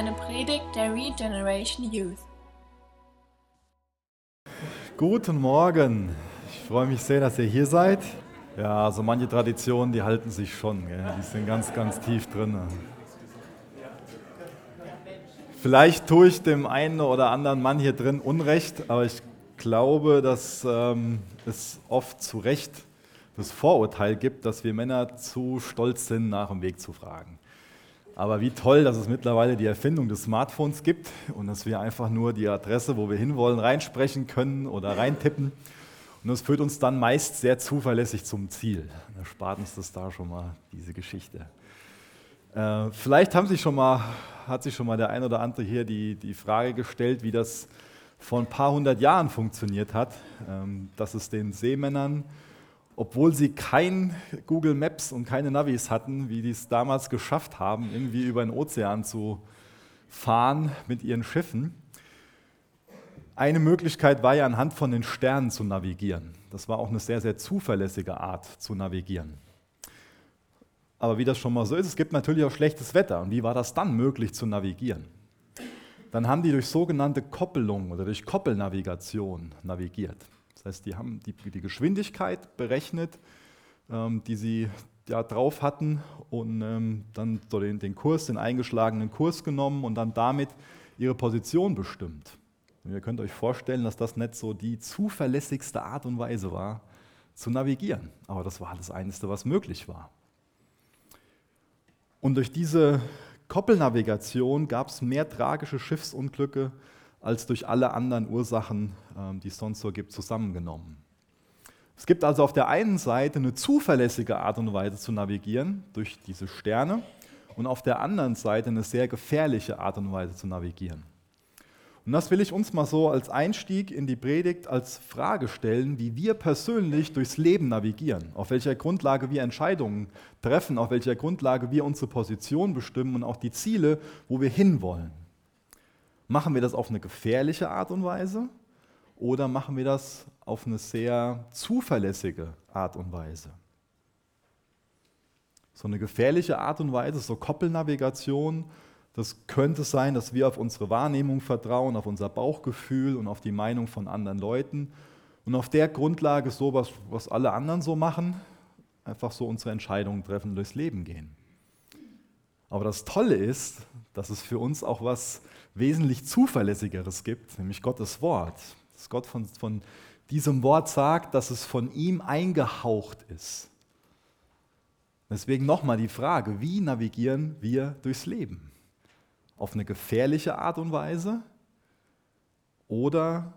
eine Predigt der Regeneration Youth. Guten Morgen. Ich freue mich sehr, dass ihr hier seid. Ja, also manche Traditionen, die halten sich schon. Gell? Die sind ganz, ganz tief drin. Vielleicht tue ich dem einen oder anderen Mann hier drin Unrecht, aber ich glaube, dass ähm, es oft zu Recht das Vorurteil gibt, dass wir Männer zu stolz sind, nach dem Weg zu fragen. Aber wie toll, dass es mittlerweile die Erfindung des Smartphones gibt und dass wir einfach nur die Adresse, wo wir hinwollen, reinsprechen können oder reintippen. Und das führt uns dann meist sehr zuverlässig zum Ziel. Da spart uns das da schon mal, diese Geschichte. Äh, vielleicht haben sich schon mal, hat sich schon mal der ein oder andere hier die, die Frage gestellt, wie das vor ein paar hundert Jahren funktioniert hat, ähm, dass es den Seemännern obwohl sie kein Google Maps und keine Navis hatten, wie die es damals geschafft haben, irgendwie über den Ozean zu fahren mit ihren Schiffen. Eine Möglichkeit war ja anhand von den Sternen zu navigieren. Das war auch eine sehr, sehr zuverlässige Art zu navigieren. Aber wie das schon mal so ist, es gibt natürlich auch schlechtes Wetter. Und wie war das dann möglich zu navigieren? Dann haben die durch sogenannte Koppelung oder durch Koppelnavigation navigiert. Das heißt, die haben die, die Geschwindigkeit berechnet, ähm, die sie ja, drauf hatten und ähm, dann so den, den Kurs, den eingeschlagenen Kurs genommen und dann damit ihre Position bestimmt. Und ihr könnt euch vorstellen, dass das nicht so die zuverlässigste Art und Weise war, zu navigieren. Aber das war das Einzige, was möglich war. Und durch diese Koppelnavigation gab es mehr tragische Schiffsunglücke als durch alle anderen Ursachen, ähm, die es sonst so gibt, zusammengenommen. Es gibt also auf der einen Seite eine zuverlässige Art und Weise zu navigieren durch diese Sterne und auf der anderen Seite eine sehr gefährliche Art und Weise zu navigieren. Und das will ich uns mal so als Einstieg in die Predigt als Frage stellen, wie wir persönlich durchs Leben navigieren, auf welcher Grundlage wir Entscheidungen treffen, auf welcher Grundlage wir unsere Position bestimmen und auch die Ziele, wo wir hinwollen. Machen wir das auf eine gefährliche Art und Weise oder machen wir das auf eine sehr zuverlässige Art und Weise? So eine gefährliche Art und Weise, so Koppelnavigation, das könnte sein, dass wir auf unsere Wahrnehmung vertrauen, auf unser Bauchgefühl und auf die Meinung von anderen Leuten und auf der Grundlage so, was, was alle anderen so machen, einfach so unsere Entscheidungen treffen, durchs Leben gehen. Aber das Tolle ist, dass es für uns auch was wesentlich zuverlässigeres gibt, nämlich Gottes Wort. Dass Gott von, von diesem Wort sagt, dass es von ihm eingehaucht ist. Deswegen nochmal die Frage, wie navigieren wir durchs Leben? Auf eine gefährliche Art und Weise oder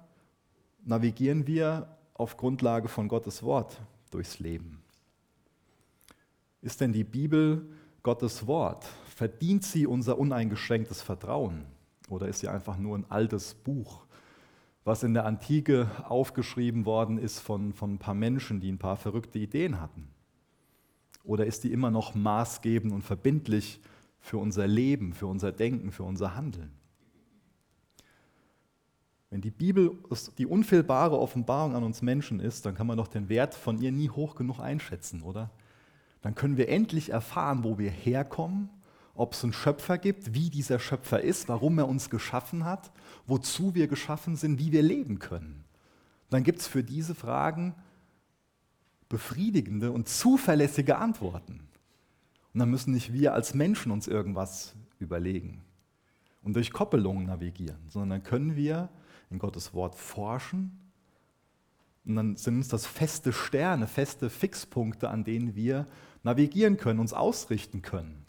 navigieren wir auf Grundlage von Gottes Wort durchs Leben? Ist denn die Bibel Gottes Wort? Verdient sie unser uneingeschränktes Vertrauen? Oder ist sie einfach nur ein altes Buch, was in der Antike aufgeschrieben worden ist von, von ein paar Menschen, die ein paar verrückte Ideen hatten? Oder ist die immer noch maßgebend und verbindlich für unser Leben, für unser Denken, für unser Handeln? Wenn die Bibel die unfehlbare Offenbarung an uns Menschen ist, dann kann man doch den Wert von ihr nie hoch genug einschätzen, oder? Dann können wir endlich erfahren, wo wir herkommen ob es einen Schöpfer gibt, wie dieser Schöpfer ist, warum er uns geschaffen hat, wozu wir geschaffen sind, wie wir leben können. Dann gibt es für diese Fragen befriedigende und zuverlässige Antworten. Und dann müssen nicht wir als Menschen uns irgendwas überlegen und durch Koppelungen navigieren, sondern dann können wir in Gottes Wort forschen und dann sind uns das feste Sterne, feste Fixpunkte, an denen wir navigieren können, uns ausrichten können.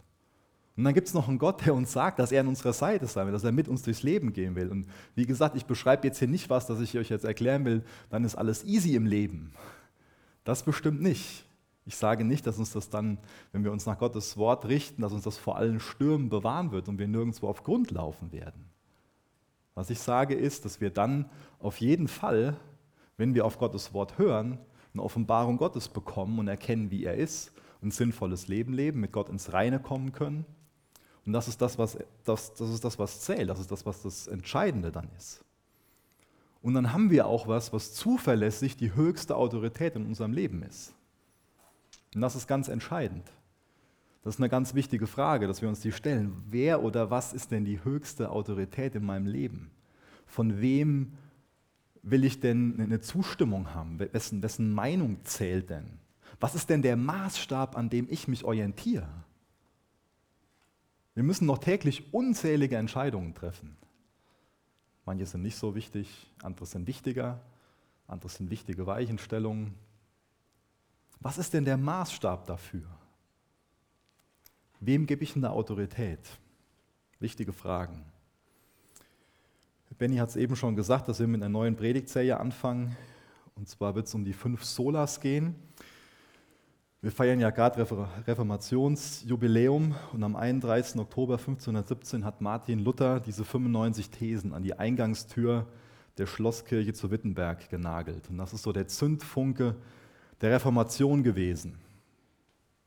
Und dann gibt es noch einen Gott, der uns sagt, dass er an unserer Seite sein will, dass er mit uns durchs Leben gehen will. Und wie gesagt, ich beschreibe jetzt hier nicht was, das ich euch jetzt erklären will, dann ist alles easy im Leben. Das bestimmt nicht. Ich sage nicht, dass uns das dann, wenn wir uns nach Gottes Wort richten, dass uns das vor allen Stürmen bewahren wird und wir nirgendwo auf Grund laufen werden. Was ich sage ist, dass wir dann auf jeden Fall, wenn wir auf Gottes Wort hören, eine Offenbarung Gottes bekommen und erkennen, wie er ist, ein sinnvolles Leben leben, mit Gott ins Reine kommen können und das ist das, was, das, das ist das, was zählt, das ist das, was das Entscheidende dann ist. Und dann haben wir auch was, was zuverlässig die höchste Autorität in unserem Leben ist. Und das ist ganz entscheidend. Das ist eine ganz wichtige Frage, dass wir uns die stellen. Wer oder was ist denn die höchste Autorität in meinem Leben? Von wem will ich denn eine Zustimmung haben? Wessen, wessen Meinung zählt denn? Was ist denn der Maßstab, an dem ich mich orientiere? Wir müssen noch täglich unzählige Entscheidungen treffen. Manche sind nicht so wichtig, andere sind wichtiger, andere sind wichtige Weichenstellungen. Was ist denn der Maßstab dafür? Wem gebe ich eine Autorität? Wichtige Fragen. Benny hat es eben schon gesagt, dass wir mit einer neuen Predigtserie anfangen. Und zwar wird es um die fünf Solas gehen. Wir feiern ja gerade Reformationsjubiläum und am 31. Oktober 1517 hat Martin Luther diese 95 Thesen an die Eingangstür der Schlosskirche zu Wittenberg genagelt. Und das ist so der Zündfunke der Reformation gewesen.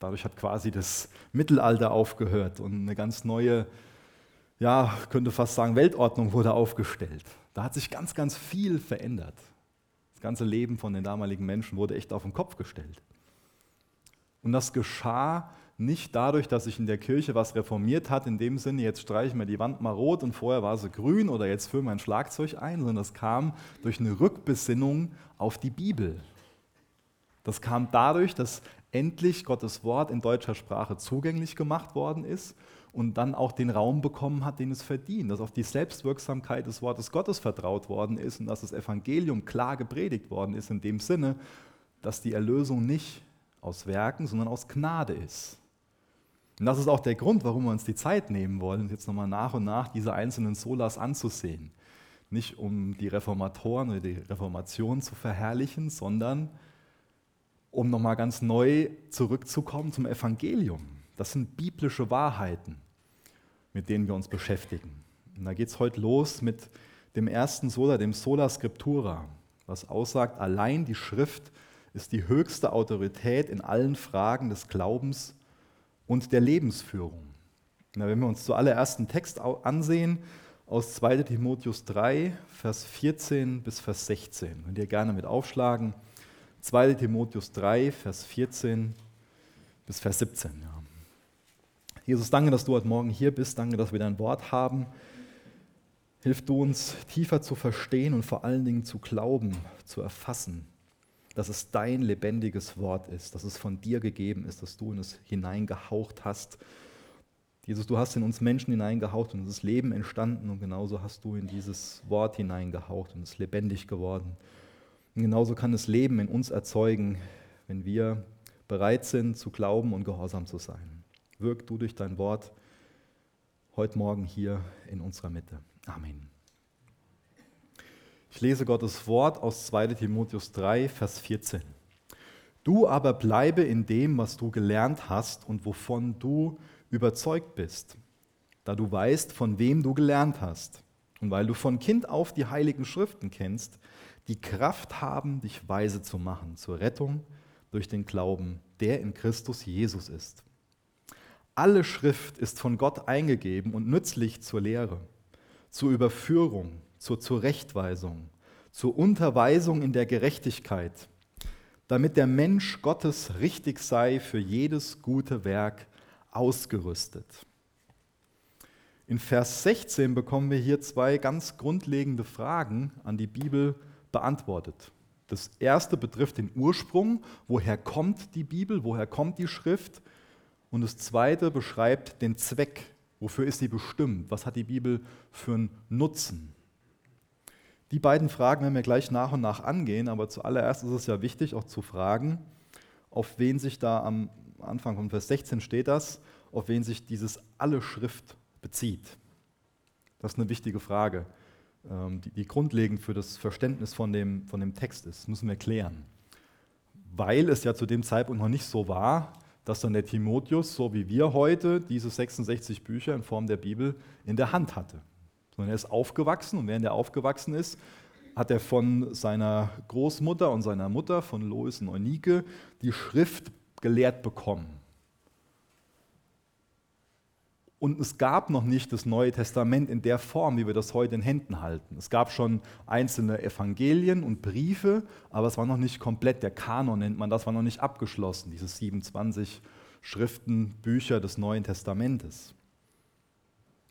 Dadurch hat quasi das Mittelalter aufgehört und eine ganz neue, ja, könnte fast sagen, Weltordnung wurde aufgestellt. Da hat sich ganz, ganz viel verändert. Das ganze Leben von den damaligen Menschen wurde echt auf den Kopf gestellt. Und das geschah nicht dadurch, dass sich in der Kirche was reformiert hat, in dem Sinne, jetzt streichen wir die Wand mal rot und vorher war sie grün oder jetzt füllen wir ein Schlagzeug ein, sondern das kam durch eine Rückbesinnung auf die Bibel. Das kam dadurch, dass endlich Gottes Wort in deutscher Sprache zugänglich gemacht worden ist und dann auch den Raum bekommen hat, den es verdient, dass auf die Selbstwirksamkeit des Wortes Gottes vertraut worden ist und dass das Evangelium klar gepredigt worden ist, in dem Sinne, dass die Erlösung nicht aus Werken, sondern aus Gnade ist. Und das ist auch der Grund, warum wir uns die Zeit nehmen wollen, jetzt nochmal nach und nach diese einzelnen Solas anzusehen. Nicht um die Reformatoren oder die Reformation zu verherrlichen, sondern um nochmal ganz neu zurückzukommen zum Evangelium. Das sind biblische Wahrheiten, mit denen wir uns beschäftigen. Und da geht es heute los mit dem ersten Sola, dem Sola Scriptura, was aussagt, allein die Schrift ist die höchste Autorität in allen Fragen des Glaubens und der Lebensführung. Na, wenn wir uns zuallererst einen Text ansehen aus 2 Timotheus 3, Vers 14 bis Vers 16, könnt ihr gerne mit aufschlagen. 2 Timotheus 3, Vers 14 bis Vers 17. Ja. Jesus, danke, dass du heute Morgen hier bist. Danke, dass wir dein Wort haben. Hilf du uns tiefer zu verstehen und vor allen Dingen zu glauben, zu erfassen dass es dein lebendiges Wort ist, dass es von dir gegeben ist, dass du in es hineingehaucht hast. Jesus, du hast in uns Menschen hineingehaucht und es ist Leben entstanden und genauso hast du in dieses Wort hineingehaucht und es ist lebendig geworden. Und genauso kann es Leben in uns erzeugen, wenn wir bereit sind zu glauben und gehorsam zu sein. Wirk du durch dein Wort heute Morgen hier in unserer Mitte. Amen. Ich lese Gottes Wort aus 2 Timotheus 3, Vers 14. Du aber bleibe in dem, was du gelernt hast und wovon du überzeugt bist, da du weißt, von wem du gelernt hast und weil du von Kind auf die heiligen Schriften kennst, die Kraft haben, dich weise zu machen zur Rettung durch den Glauben, der in Christus Jesus ist. Alle Schrift ist von Gott eingegeben und nützlich zur Lehre, zur Überführung, zur Zurechtweisung, zur Unterweisung in der Gerechtigkeit, damit der Mensch Gottes richtig sei für jedes gute Werk ausgerüstet. In Vers 16 bekommen wir hier zwei ganz grundlegende Fragen an die Bibel beantwortet. Das erste betrifft den Ursprung, woher kommt die Bibel, woher kommt die Schrift? Und das zweite beschreibt den Zweck, wofür ist sie bestimmt, was hat die Bibel für einen Nutzen. Die beiden Fragen werden wir gleich nach und nach angehen, aber zuallererst ist es ja wichtig, auch zu fragen, auf wen sich da am Anfang von Vers 16 steht das, auf wen sich dieses alle Schrift bezieht. Das ist eine wichtige Frage, ähm, die, grundlegend für das Verständnis von dem, von dem Text ist. Das müssen wir klären. Weil es ja zu dem Zeitpunkt noch nicht so war, dass dann der Timotheus, so wie wir heute, diese 66 Bücher in Form der Bibel in der Hand hatte sondern er ist aufgewachsen und während er aufgewachsen ist, hat er von seiner Großmutter und seiner Mutter, von Lois und Eunike, die Schrift gelehrt bekommen. Und es gab noch nicht das Neue Testament in der Form, wie wir das heute in Händen halten. Es gab schon einzelne Evangelien und Briefe, aber es war noch nicht komplett. Der Kanon nennt man das, war noch nicht abgeschlossen, dieses 27 Schriften, Bücher des Neuen Testamentes.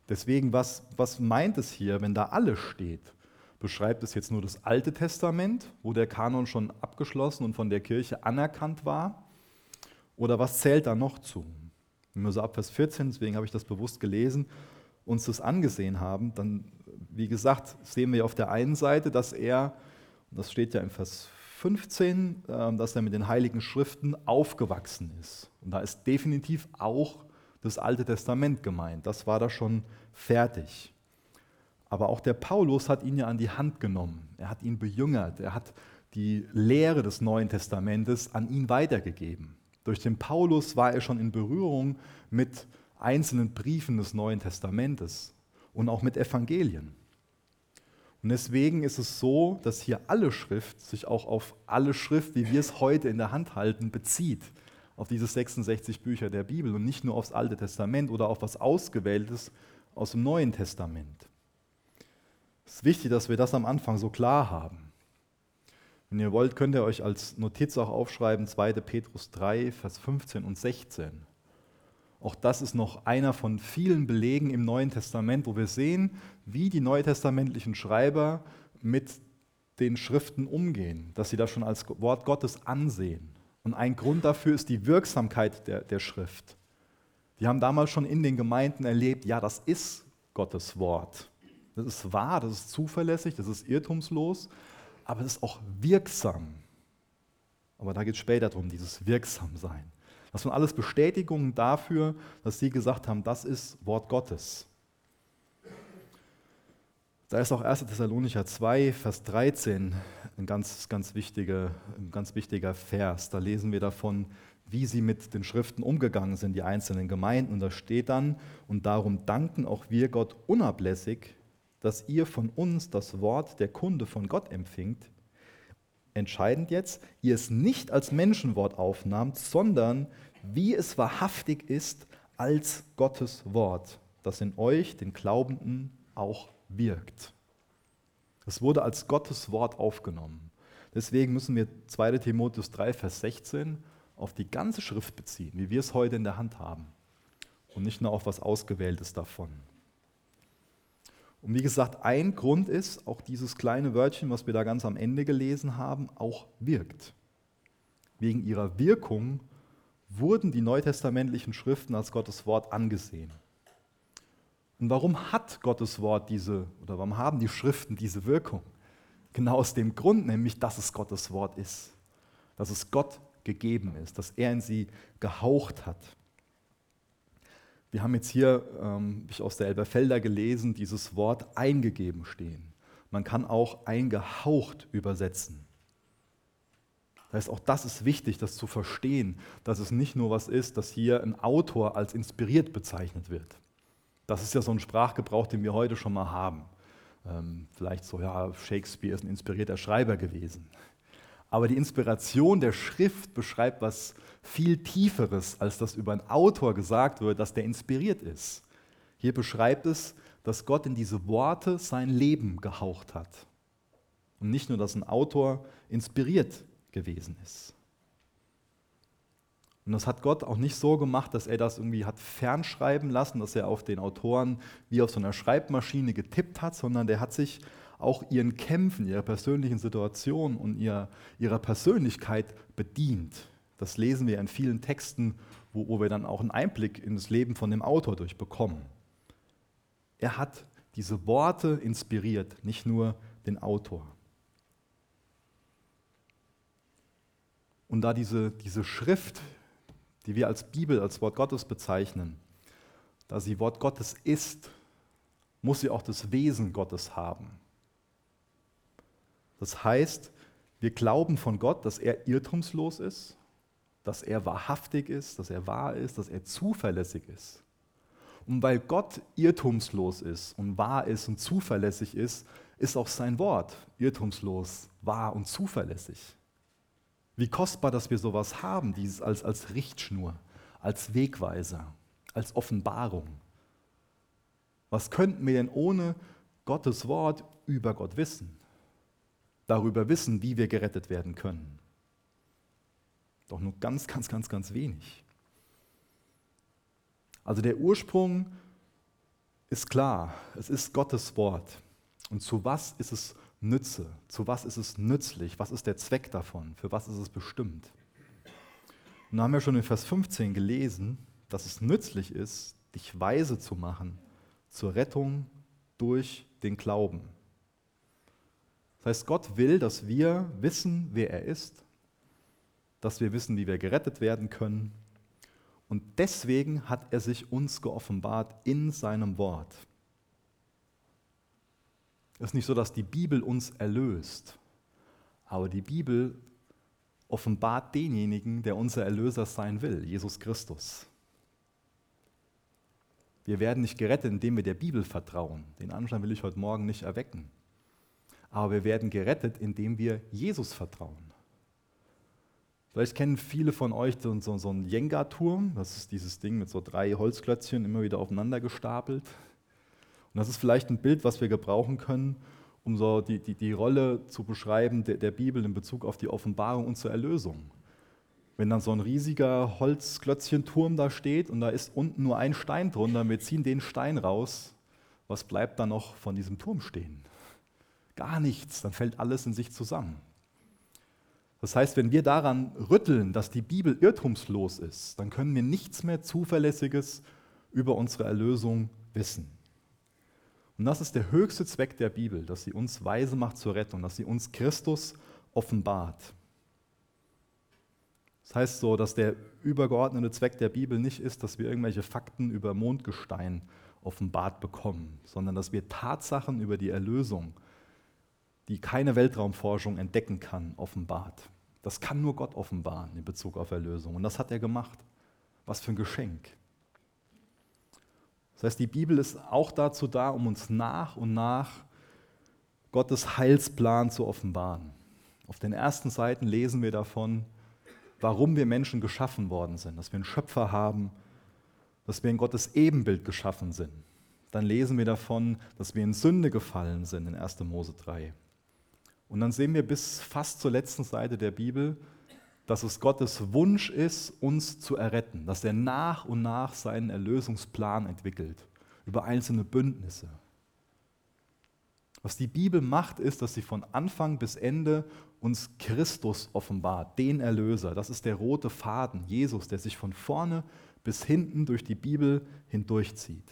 Deswegen, was, was meint es hier, wenn da alles steht? Beschreibt es jetzt nur das Alte Testament, wo der Kanon schon abgeschlossen und von der Kirche anerkannt war? Oder was zählt da noch zu? Wenn wir so ab Vers 14, deswegen habe ich das bewusst gelesen, uns das angesehen haben, dann, wie gesagt, sehen wir auf der einen Seite, dass er, das steht ja in Vers 15, ähm, dass er mit den Heiligen Schriften aufgewachsen ist. Und da ist definitiv auch das Alte Testament gemeint. Das war da schon fertig. Aber auch der Paulus hat ihn ja an die Hand genommen. Er hat ihn bejüngert. Er hat die Lehre des Neuen Testamentes an ihn weitergegeben. Durch den Paulus war er schon in Berührung mit einzelnen Briefen des Neuen Testamentes und auch mit Evangelien. Und deswegen ist es so, dass hier alle Schrift sich auch auf alle Schrift, wie wir es heute in der Hand halten, bezieht. Auf diese 66 Bücher der Bibel und nicht nur aufs Alte Testament oder auf was Ausgewähltes aus dem Neuen Testament. Es ist wichtig, dass wir das am Anfang so klar haben. Wenn ihr wollt, könnt ihr euch als Notiz auch aufschreiben 2. Petrus 3, Vers 15 und 16. Auch das ist noch einer von vielen Belegen im Neuen Testament, wo wir sehen, wie die neutestamentlichen Schreiber mit den Schriften umgehen, dass sie das schon als Wort Gottes ansehen. Und ein Grund dafür ist die Wirksamkeit der, der Schrift. Die haben damals schon in den Gemeinden erlebt, ja, das ist Gottes Wort. Das ist wahr, das ist zuverlässig, das ist irrtumslos, aber es ist auch wirksam. Aber da geht es später darum, dieses Wirksamsein. Das waren alles Bestätigungen dafür, dass sie gesagt haben, das ist Wort Gottes. Da ist auch 1. Thessalonicher 2, Vers 13 ein ganz, ganz, wichtiger, ein ganz wichtiger Vers. Da lesen wir davon, wie sie mit den Schriften umgegangen sind, die einzelnen Gemeinden. Und da steht dann, und darum danken auch wir Gott unablässig, dass ihr von uns das Wort der Kunde von Gott empfingt. Entscheidend jetzt, ihr es nicht als Menschenwort aufnahmt, sondern wie es wahrhaftig ist als Gottes Wort, das in euch, den Glaubenden, auch wirkt. Es wurde als Gottes Wort aufgenommen. Deswegen müssen wir 2 Timotheus 3, Vers 16 auf die ganze Schrift beziehen, wie wir es heute in der Hand haben. Und nicht nur auf was Ausgewähltes davon. Und wie gesagt, ein Grund ist, auch dieses kleine Wörtchen, was wir da ganz am Ende gelesen haben, auch wirkt. Wegen ihrer Wirkung wurden die neutestamentlichen Schriften als Gottes Wort angesehen. Und warum hat Gottes Wort diese, oder warum haben die Schriften diese Wirkung? Genau aus dem Grund, nämlich, dass es Gottes Wort ist, dass es Gott gegeben ist, dass er in sie gehaucht hat. Wir haben jetzt hier, ähm, ich aus der Elberfelder gelesen, dieses Wort eingegeben stehen. Man kann auch eingehaucht übersetzen. Das heißt, auch das ist wichtig, das zu verstehen, dass es nicht nur was ist, dass hier ein Autor als inspiriert bezeichnet wird. Das ist ja so ein Sprachgebrauch, den wir heute schon mal haben. Ähm, vielleicht so, ja, Shakespeare ist ein inspirierter Schreiber gewesen. Aber die Inspiration der Schrift beschreibt was viel Tieferes, als das über einen Autor gesagt wird, dass der inspiriert ist. Hier beschreibt es, dass Gott in diese Worte sein Leben gehaucht hat. Und nicht nur, dass ein Autor inspiriert gewesen ist. Und das hat Gott auch nicht so gemacht, dass er das irgendwie hat fernschreiben lassen, dass er auf den Autoren wie auf so einer Schreibmaschine getippt hat, sondern der hat sich auch ihren Kämpfen, ihrer persönlichen Situation und ihrer, ihrer Persönlichkeit bedient. Das lesen wir in vielen Texten, wo, wo wir dann auch einen Einblick in das Leben von dem Autor durchbekommen. Er hat diese Worte inspiriert, nicht nur den Autor. Und da diese, diese Schrift, die wir als Bibel, als Wort Gottes bezeichnen, da sie Wort Gottes ist, muss sie auch das Wesen Gottes haben. Das heißt, wir glauben von Gott, dass er irrtumslos ist, dass er wahrhaftig ist, dass er wahr ist, dass er zuverlässig ist. Und weil Gott irrtumslos ist und wahr ist und zuverlässig ist, ist auch sein Wort irrtumslos, wahr und zuverlässig. Wie kostbar, dass wir sowas haben, dieses als, als Richtschnur, als Wegweiser, als Offenbarung. Was könnten wir denn ohne Gottes Wort über Gott wissen? darüber wissen, wie wir gerettet werden können. Doch nur ganz, ganz, ganz, ganz wenig. Also der Ursprung ist klar, es ist Gottes Wort. Und zu was ist es Nütze? Zu was ist es nützlich? Was ist der Zweck davon? Für was ist es bestimmt? Und da haben wir schon in Vers 15 gelesen, dass es nützlich ist, dich weise zu machen zur Rettung durch den Glauben. Das heißt, Gott will, dass wir wissen, wer er ist, dass wir wissen, wie wir gerettet werden können. Und deswegen hat er sich uns geoffenbart in seinem Wort. Es ist nicht so, dass die Bibel uns erlöst, aber die Bibel offenbart denjenigen, der unser Erlöser sein will, Jesus Christus. Wir werden nicht gerettet, indem wir der Bibel vertrauen. Den Anschein will ich heute Morgen nicht erwecken. Aber wir werden gerettet, indem wir Jesus vertrauen. Vielleicht kennen viele von euch so, so, so einen Jenga-Turm. Das ist dieses Ding mit so drei Holzklötzchen immer wieder aufeinander gestapelt. Und das ist vielleicht ein Bild, was wir gebrauchen können, um so die, die, die Rolle zu beschreiben der, der Bibel in Bezug auf die Offenbarung und zur Erlösung. Wenn dann so ein riesiger Holzklötzchenturm da steht und da ist unten nur ein Stein drunter, und wir ziehen den Stein raus, was bleibt dann noch von diesem Turm stehen? Gar nichts, dann fällt alles in sich zusammen. Das heißt, wenn wir daran rütteln, dass die Bibel irrtumslos ist, dann können wir nichts mehr Zuverlässiges über unsere Erlösung wissen. Und das ist der höchste Zweck der Bibel, dass sie uns weise macht zur Rettung, dass sie uns Christus offenbart. Das heißt so, dass der übergeordnete Zweck der Bibel nicht ist, dass wir irgendwelche Fakten über Mondgestein offenbart bekommen, sondern dass wir Tatsachen über die Erlösung, die keine Weltraumforschung entdecken kann, offenbart. Das kann nur Gott offenbaren in Bezug auf Erlösung. Und das hat er gemacht. Was für ein Geschenk. Das heißt, die Bibel ist auch dazu da, um uns nach und nach Gottes Heilsplan zu offenbaren. Auf den ersten Seiten lesen wir davon, warum wir Menschen geschaffen worden sind, dass wir einen Schöpfer haben, dass wir in Gottes Ebenbild geschaffen sind. Dann lesen wir davon, dass wir in Sünde gefallen sind in 1. Mose 3. Und dann sehen wir bis fast zur letzten Seite der Bibel, dass es Gottes Wunsch ist, uns zu erretten, dass er nach und nach seinen Erlösungsplan entwickelt über einzelne Bündnisse. Was die Bibel macht, ist, dass sie von Anfang bis Ende uns Christus offenbart, den Erlöser. Das ist der rote Faden, Jesus, der sich von vorne bis hinten durch die Bibel hindurchzieht.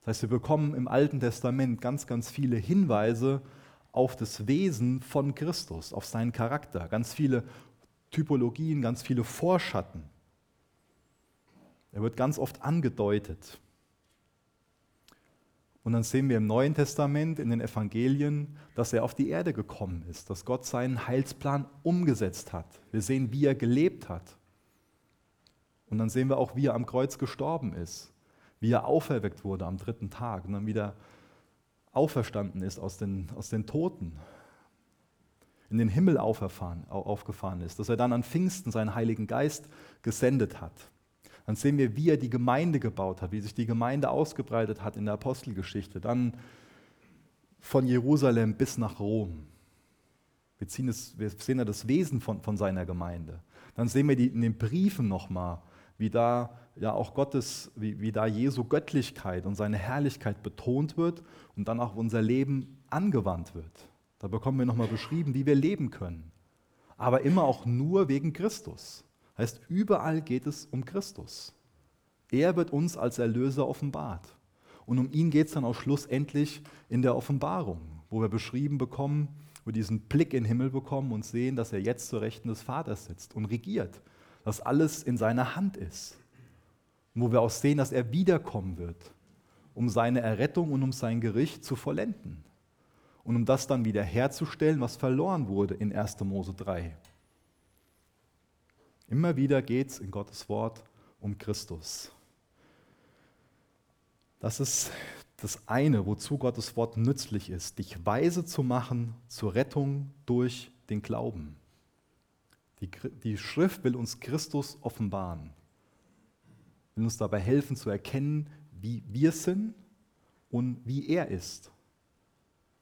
Das heißt, wir bekommen im Alten Testament ganz, ganz viele Hinweise auf das Wesen von Christus, auf seinen Charakter, ganz viele Typologien, ganz viele Vorschatten. Er wird ganz oft angedeutet. Und dann sehen wir im Neuen Testament, in den Evangelien, dass er auf die Erde gekommen ist, dass Gott seinen Heilsplan umgesetzt hat. Wir sehen, wie er gelebt hat. Und dann sehen wir auch, wie er am Kreuz gestorben ist, wie er auferweckt wurde am dritten Tag und dann wieder auferstanden ist aus den, aus den Toten in den Himmel aufgefahren ist, dass er dann an Pfingsten seinen Heiligen Geist gesendet hat. Dann sehen wir, wie er die Gemeinde gebaut hat, wie sich die Gemeinde ausgebreitet hat in der Apostelgeschichte. Dann von Jerusalem bis nach Rom. Wir, es, wir sehen ja das Wesen von, von seiner Gemeinde. Dann sehen wir die, in den Briefen nochmal, wie da ja auch Gottes, wie, wie da Jesu Göttlichkeit und seine Herrlichkeit betont wird und dann auch unser Leben angewandt wird. Da bekommen wir nochmal beschrieben, wie wir leben können. Aber immer auch nur wegen Christus. Heißt, überall geht es um Christus. Er wird uns als Erlöser offenbart. Und um ihn geht es dann auch schlussendlich in der Offenbarung, wo wir beschrieben bekommen, wo wir diesen Blick in den Himmel bekommen und sehen, dass er jetzt zur Rechten des Vaters sitzt und regiert, dass alles in seiner Hand ist. Und wo wir auch sehen, dass er wiederkommen wird, um seine Errettung und um sein Gericht zu vollenden und um das dann wieder herzustellen, was verloren wurde in 1. Mose 3. Immer wieder geht es in Gottes Wort um Christus. Das ist das eine, wozu Gottes Wort nützlich ist, dich weise zu machen zur Rettung durch den Glauben. Die, die Schrift will uns Christus offenbaren, will uns dabei helfen zu erkennen, wie wir sind und wie er ist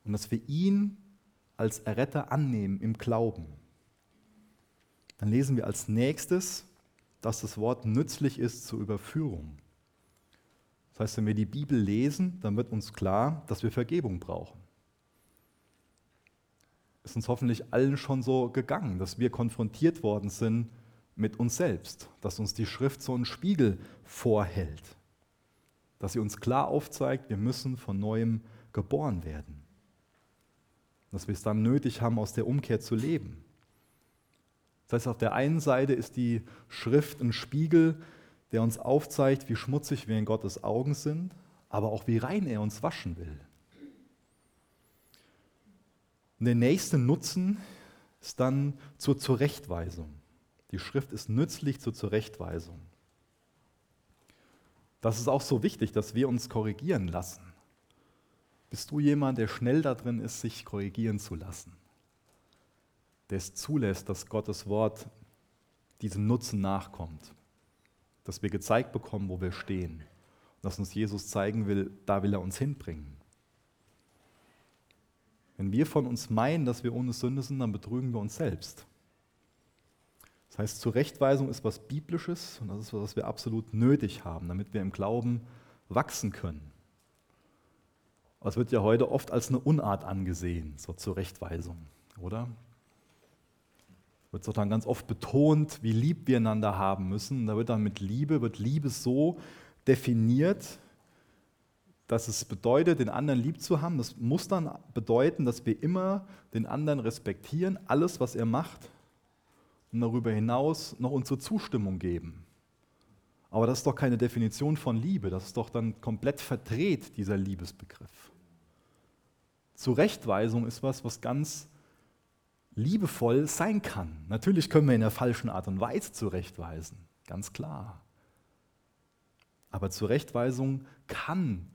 und dass wir ihn als Erretter annehmen im Glauben. Dann lesen wir als nächstes, dass das Wort nützlich ist zur Überführung. Das heißt, wenn wir die Bibel lesen, dann wird uns klar, dass wir Vergebung brauchen. Ist uns hoffentlich allen schon so gegangen, dass wir konfrontiert worden sind mit uns selbst, dass uns die Schrift so einen Spiegel vorhält, dass sie uns klar aufzeigt, wir müssen von neuem geboren werden, dass wir es dann nötig haben, aus der Umkehr zu leben. Das heißt, auf der einen Seite ist die Schrift ein Spiegel, der uns aufzeigt, wie schmutzig wir in Gottes Augen sind, aber auch wie rein er uns waschen will. Und der nächste Nutzen ist dann zur Zurechtweisung. Die Schrift ist nützlich zur Zurechtweisung. Das ist auch so wichtig, dass wir uns korrigieren lassen. Bist du jemand, der schnell darin ist, sich korrigieren zu lassen? Der es zulässt, dass Gottes Wort diesem Nutzen nachkommt? Dass wir gezeigt bekommen, wo wir stehen? Dass uns Jesus zeigen will, da will er uns hinbringen. Wenn wir von uns meinen, dass wir ohne Sünde sind, dann betrügen wir uns selbst. Das heißt, Zurechtweisung ist was Biblisches und das ist was, was wir absolut nötig haben, damit wir im Glauben wachsen können. Aber wird ja heute oft als eine Unart angesehen, so Zurechtweisung, oder? Wird so dann ganz oft betont, wie lieb wir einander haben müssen. Da wird dann mit Liebe, wird Liebe so definiert, dass es bedeutet, den anderen lieb zu haben. Das muss dann bedeuten, dass wir immer den anderen respektieren, alles, was er macht, und darüber hinaus noch unsere Zustimmung geben. Aber das ist doch keine Definition von Liebe, das ist doch dann komplett verdreht, dieser Liebesbegriff. Zurechtweisung ist was, was ganz liebevoll sein kann. Natürlich können wir in der falschen Art und Weise zurechtweisen, ganz klar. Aber Zurechtweisung kann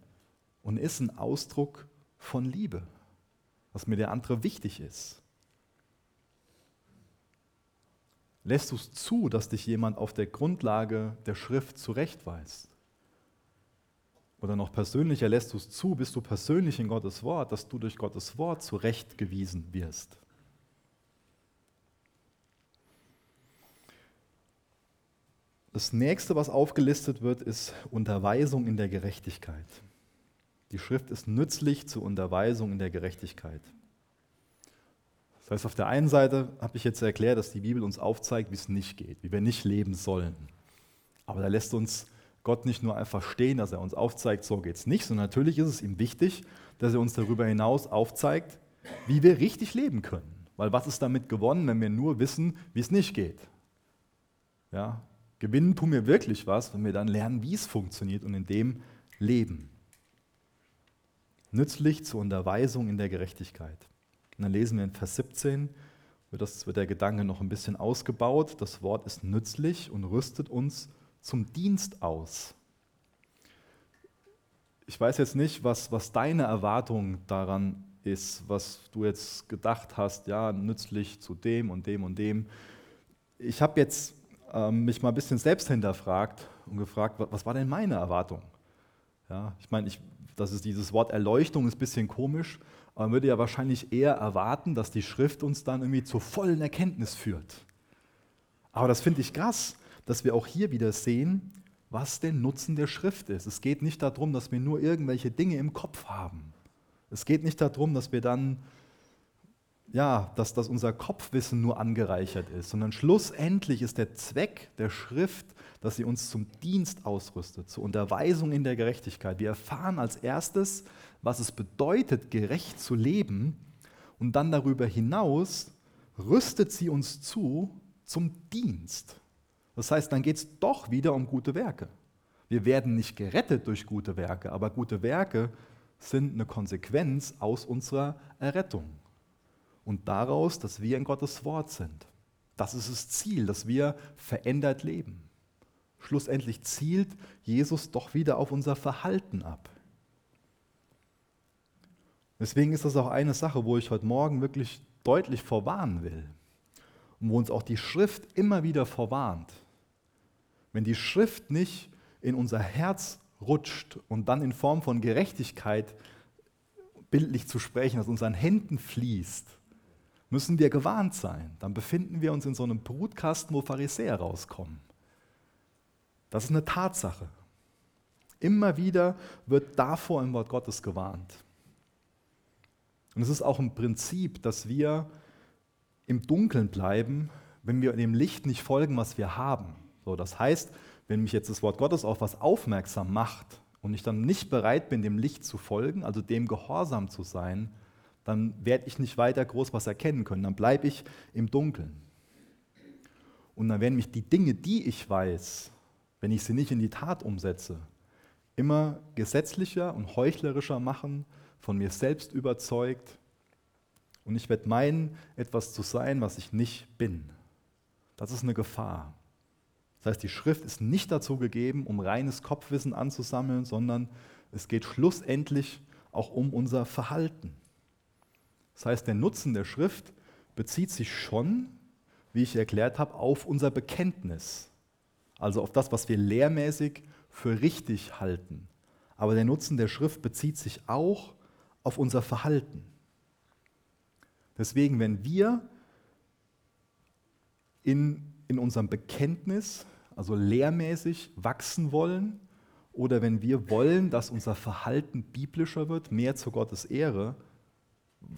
und ist ein Ausdruck von Liebe, was mir der andere wichtig ist. Lässt du es zu, dass dich jemand auf der Grundlage der Schrift zurechtweist? Oder noch persönlicher, lässt du es zu, bist du persönlich in Gottes Wort, dass du durch Gottes Wort zurechtgewiesen wirst? Das nächste, was aufgelistet wird, ist Unterweisung in der Gerechtigkeit. Die Schrift ist nützlich zur Unterweisung in der Gerechtigkeit. Das heißt, auf der einen Seite habe ich jetzt erklärt, dass die Bibel uns aufzeigt, wie es nicht geht, wie wir nicht leben sollen. Aber da lässt uns Gott nicht nur einfach stehen, dass er uns aufzeigt, so geht es nicht, sondern natürlich ist es ihm wichtig, dass er uns darüber hinaus aufzeigt, wie wir richtig leben können. Weil was ist damit gewonnen, wenn wir nur wissen, wie es nicht geht? Ja, gewinnen tun wir wirklich was, wenn wir dann lernen, wie es funktioniert und in dem leben. Nützlich zur Unterweisung in der Gerechtigkeit. Und dann lesen wir in Vers 17, wird, das, wird der Gedanke noch ein bisschen ausgebaut. Das Wort ist nützlich und rüstet uns zum Dienst aus. Ich weiß jetzt nicht, was, was deine Erwartung daran ist, was du jetzt gedacht hast, ja, nützlich zu dem und dem und dem. Ich habe jetzt ähm, mich mal ein bisschen selbst hinterfragt und gefragt, was war denn meine Erwartung? Ja, ich meine, ich, das ist dieses Wort Erleuchtung ist ein bisschen komisch, aber man würde ja wahrscheinlich eher erwarten, dass die Schrift uns dann irgendwie zur vollen Erkenntnis führt. Aber das finde ich krass, dass wir auch hier wieder sehen, was der Nutzen der Schrift ist. Es geht nicht darum, dass wir nur irgendwelche Dinge im Kopf haben. Es geht nicht darum, dass wir dann, ja, dass, dass unser Kopfwissen nur angereichert ist, sondern schlussendlich ist der Zweck der Schrift, dass sie uns zum Dienst ausrüstet, zur Unterweisung in der Gerechtigkeit. Wir erfahren als erstes, was es bedeutet, gerecht zu leben. Und dann darüber hinaus rüstet sie uns zu zum Dienst. Das heißt, dann geht es doch wieder um gute Werke. Wir werden nicht gerettet durch gute Werke, aber gute Werke sind eine Konsequenz aus unserer Errettung. Und daraus, dass wir in Gottes Wort sind. Das ist das Ziel, dass wir verändert leben. Schlussendlich zielt Jesus doch wieder auf unser Verhalten ab. Deswegen ist das auch eine Sache, wo ich heute Morgen wirklich deutlich vorwarnen will und wo uns auch die Schrift immer wieder vorwarnt. Wenn die Schrift nicht in unser Herz rutscht und dann in Form von Gerechtigkeit, bildlich zu sprechen, aus unseren Händen fließt, müssen wir gewarnt sein. Dann befinden wir uns in so einem Brutkasten, wo Pharisäer rauskommen. Das ist eine Tatsache. Immer wieder wird davor im Wort Gottes gewarnt. Und es ist auch ein Prinzip, dass wir im Dunkeln bleiben, wenn wir dem Licht nicht folgen, was wir haben. So, das heißt, wenn mich jetzt das Wort Gottes auf was aufmerksam macht und ich dann nicht bereit bin, dem Licht zu folgen, also dem gehorsam zu sein, dann werde ich nicht weiter groß was erkennen können. Dann bleibe ich im Dunkeln. Und dann werden mich die Dinge, die ich weiß, wenn ich sie nicht in die Tat umsetze, immer gesetzlicher und heuchlerischer machen, von mir selbst überzeugt. Und ich werde meinen, etwas zu sein, was ich nicht bin. Das ist eine Gefahr. Das heißt, die Schrift ist nicht dazu gegeben, um reines Kopfwissen anzusammeln, sondern es geht schlussendlich auch um unser Verhalten. Das heißt, der Nutzen der Schrift bezieht sich schon, wie ich erklärt habe, auf unser Bekenntnis. Also auf das, was wir lehrmäßig für richtig halten. Aber der Nutzen der Schrift bezieht sich auch auf unser Verhalten. Deswegen, wenn wir in, in unserem Bekenntnis, also lehrmäßig wachsen wollen, oder wenn wir wollen, dass unser Verhalten biblischer wird, mehr zu Gottes Ehre,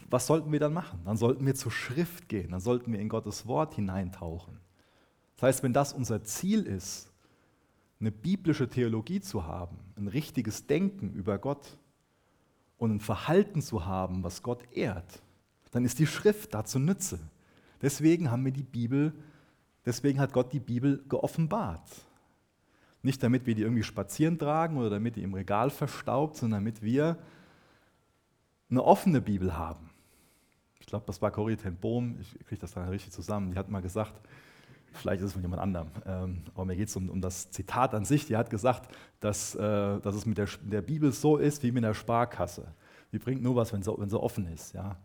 was sollten wir dann machen? Dann sollten wir zur Schrift gehen, dann sollten wir in Gottes Wort hineintauchen. Das heißt, wenn das unser Ziel ist, eine biblische Theologie zu haben, ein richtiges Denken über Gott und ein Verhalten zu haben, was Gott ehrt, dann ist die Schrift dazu Nütze. Deswegen haben wir die Bibel, deswegen hat Gott die Bibel geoffenbart. Nicht damit wir die irgendwie spazieren tragen oder damit die im Regal verstaubt, sondern damit wir eine offene Bibel haben. Ich glaube, das war Corrie ten Bohm, ich kriege das dann richtig zusammen, die hat mal gesagt, vielleicht ist es von jemand anderem, ähm, aber mir geht es um, um, das Zitat an sich, die hat gesagt, dass, äh, dass es mit der, der, Bibel so ist wie mit der Sparkasse. Die bringt nur was, wenn sie, wenn sie offen ist. Ja?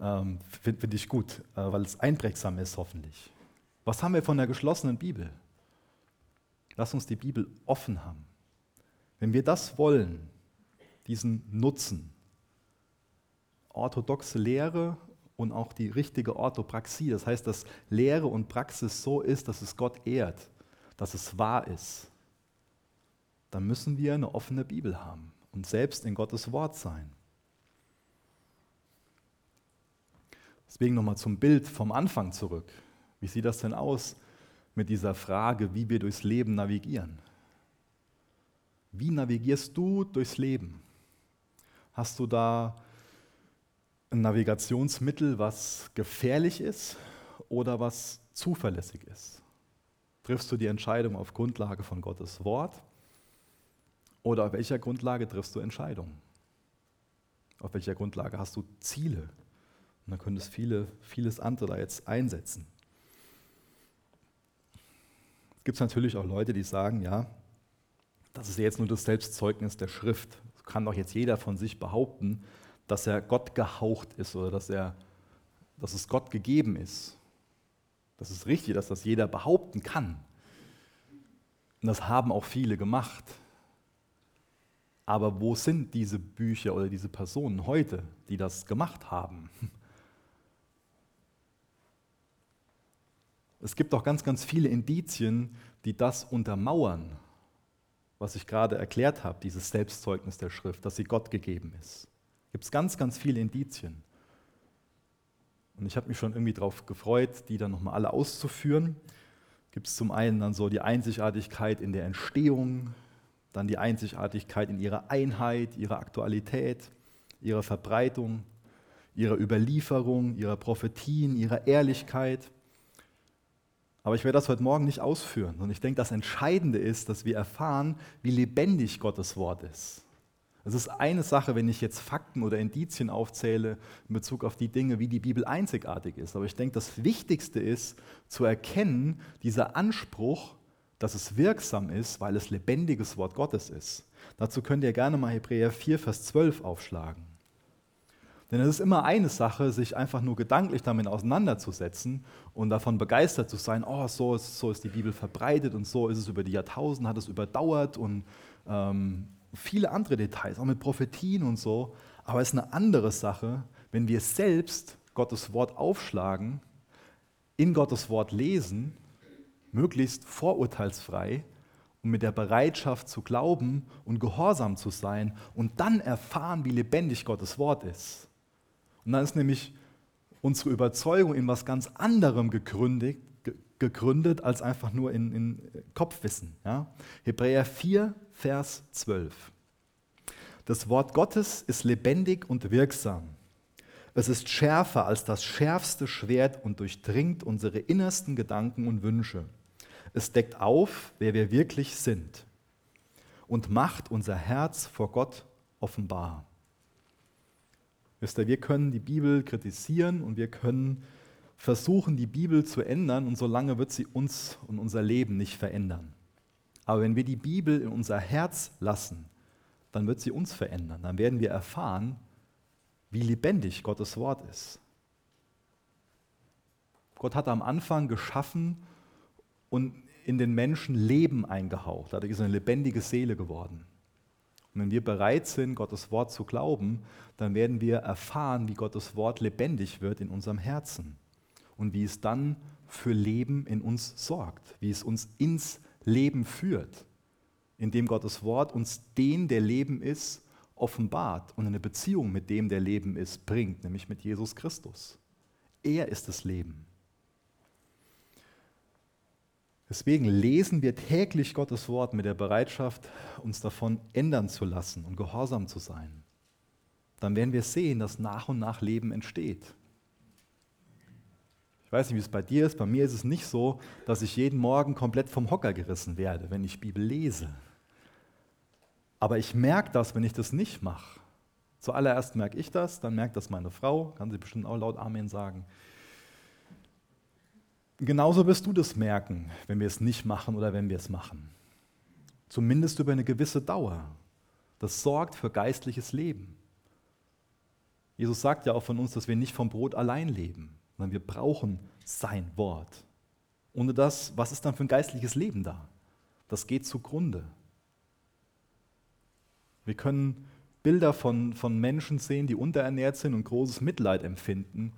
Ähm, Finde find ich gut, äh, weil es einprägsam ist hoffentlich. Was haben wir von der geschlossenen Bibel? Lass uns die Bibel offen haben. Wenn wir das wollen, diesen Nutzen, orthodoxe Lehre und auch die richtige Orthopraxie. Das heißt, dass Lehre und Praxis so ist, dass es Gott ehrt, dass es wahr ist. Dann müssen wir eine offene Bibel haben und selbst in Gottes Wort sein. Deswegen nochmal zum Bild vom Anfang zurück. Wie sieht das denn aus mit dieser Frage, wie wir durchs Leben navigieren? Wie navigierst du durchs Leben? Hast du da ein Navigationsmittel, was gefährlich ist oder was zuverlässig ist? Triffst du die Entscheidung auf Grundlage von Gottes Wort oder auf welcher Grundlage triffst du Entscheidungen? Auf welcher Grundlage hast du Ziele? Und dann könntest viele, vieles andere da jetzt einsetzen. Es gibt natürlich auch Leute, die sagen, ja, das ist jetzt nur das Selbstzeugnis der Schrift. Das kann doch jetzt jeder von sich behaupten, dass er Gott gehaucht ist oder dass, er, dass es Gott gegeben ist. Das ist richtig, dass das jeder behaupten kann. Und das haben auch viele gemacht. Aber wo sind diese Bücher oder diese Personen heute, die das gemacht haben? Es gibt auch ganz, ganz viele Indizien, die das untermauern, was ich gerade erklärt habe, dieses Selbstzeugnis der Schrift, dass sie Gott gegeben ist gibt es ganz, ganz viele Indizien. Und ich habe mich schon irgendwie darauf gefreut, die dann nochmal alle auszuführen. Gibt es zum einen dann so die Einzigartigkeit in der Entstehung, dann die Einzigartigkeit in ihrer Einheit, ihrer Aktualität, ihrer Verbreitung, ihrer Überlieferung, ihrer Prophetien, ihrer Ehrlichkeit. Aber ich werde das heute Morgen nicht ausführen. Und ich denke, das Entscheidende ist, dass wir erfahren, wie lebendig Gottes Wort ist. Es ist eine Sache, wenn ich jetzt Fakten oder Indizien aufzähle in Bezug auf die Dinge, wie die Bibel einzigartig ist. Aber ich denke, das Wichtigste ist zu erkennen, dieser Anspruch, dass es wirksam ist, weil es lebendiges Wort Gottes ist. Dazu könnt ihr gerne mal Hebräer 4, Vers 12 aufschlagen. Denn es ist immer eine Sache, sich einfach nur gedanklich damit auseinanderzusetzen und davon begeistert zu sein, oh, so ist, so ist die Bibel verbreitet und so ist es über die Jahrtausende, hat es überdauert und ähm, viele andere Details, auch mit Prophetien und so. Aber es ist eine andere Sache, wenn wir selbst Gottes Wort aufschlagen, in Gottes Wort lesen, möglichst vorurteilsfrei und mit der Bereitschaft zu glauben und gehorsam zu sein und dann erfahren, wie lebendig Gottes Wort ist. Und dann ist nämlich unsere Überzeugung in was ganz anderem gegründet, gegründet als einfach nur in, in Kopfwissen. Ja? Hebräer 4, Vers 12. Das Wort Gottes ist lebendig und wirksam. Es ist schärfer als das schärfste Schwert und durchdringt unsere innersten Gedanken und Wünsche. Es deckt auf, wer wir wirklich sind und macht unser Herz vor Gott offenbar. Wisst ihr, wir können die Bibel kritisieren und wir können versuchen, die Bibel zu ändern und solange wird sie uns und unser Leben nicht verändern. Aber wenn wir die Bibel in unser Herz lassen, dann wird sie uns verändern. Dann werden wir erfahren, wie lebendig Gottes Wort ist. Gott hat am Anfang geschaffen und in den Menschen Leben eingehaucht. Dadurch ist eine lebendige Seele geworden. Und wenn wir bereit sind, Gottes Wort zu glauben, dann werden wir erfahren, wie Gottes Wort lebendig wird in unserem Herzen und wie es dann für Leben in uns sorgt, wie es uns ins Leben führt, indem Gottes Wort uns den, der Leben ist, offenbart und eine Beziehung mit dem, der Leben ist, bringt, nämlich mit Jesus Christus. Er ist das Leben. Deswegen lesen wir täglich Gottes Wort mit der Bereitschaft, uns davon ändern zu lassen und gehorsam zu sein. Dann werden wir sehen, dass nach und nach Leben entsteht. Ich weiß nicht, wie es bei dir ist. Bei mir ist es nicht so, dass ich jeden Morgen komplett vom Hocker gerissen werde, wenn ich Bibel lese. Aber ich merke das, wenn ich das nicht mache. Zuallererst merke ich das, dann merkt das meine Frau, kann sie bestimmt auch laut Amen sagen. Genauso wirst du das merken, wenn wir es nicht machen oder wenn wir es machen. Zumindest über eine gewisse Dauer. Das sorgt für geistliches Leben. Jesus sagt ja auch von uns, dass wir nicht vom Brot allein leben, sondern wir brauchen sein Wort. Ohne das, was ist dann für ein geistliches Leben da? Das geht zugrunde. Wir können Bilder von, von Menschen sehen, die unterernährt sind und großes Mitleid empfinden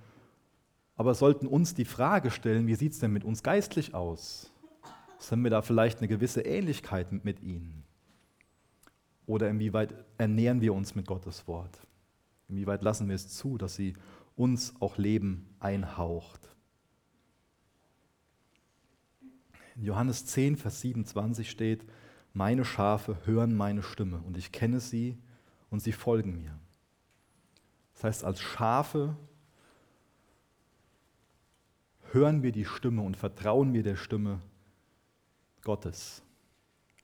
aber sollten uns die Frage stellen, wie sieht es denn mit uns geistlich aus? Haben wir da vielleicht eine gewisse Ähnlichkeit mit ihnen? Oder inwieweit ernähren wir uns mit Gottes Wort? Inwieweit lassen wir es zu, dass sie uns auch Leben einhaucht? In Johannes 10, Vers 27 steht, meine Schafe hören meine Stimme und ich kenne sie und sie folgen mir. Das heißt, als Schafe hören wir die Stimme und vertrauen wir der Stimme Gottes?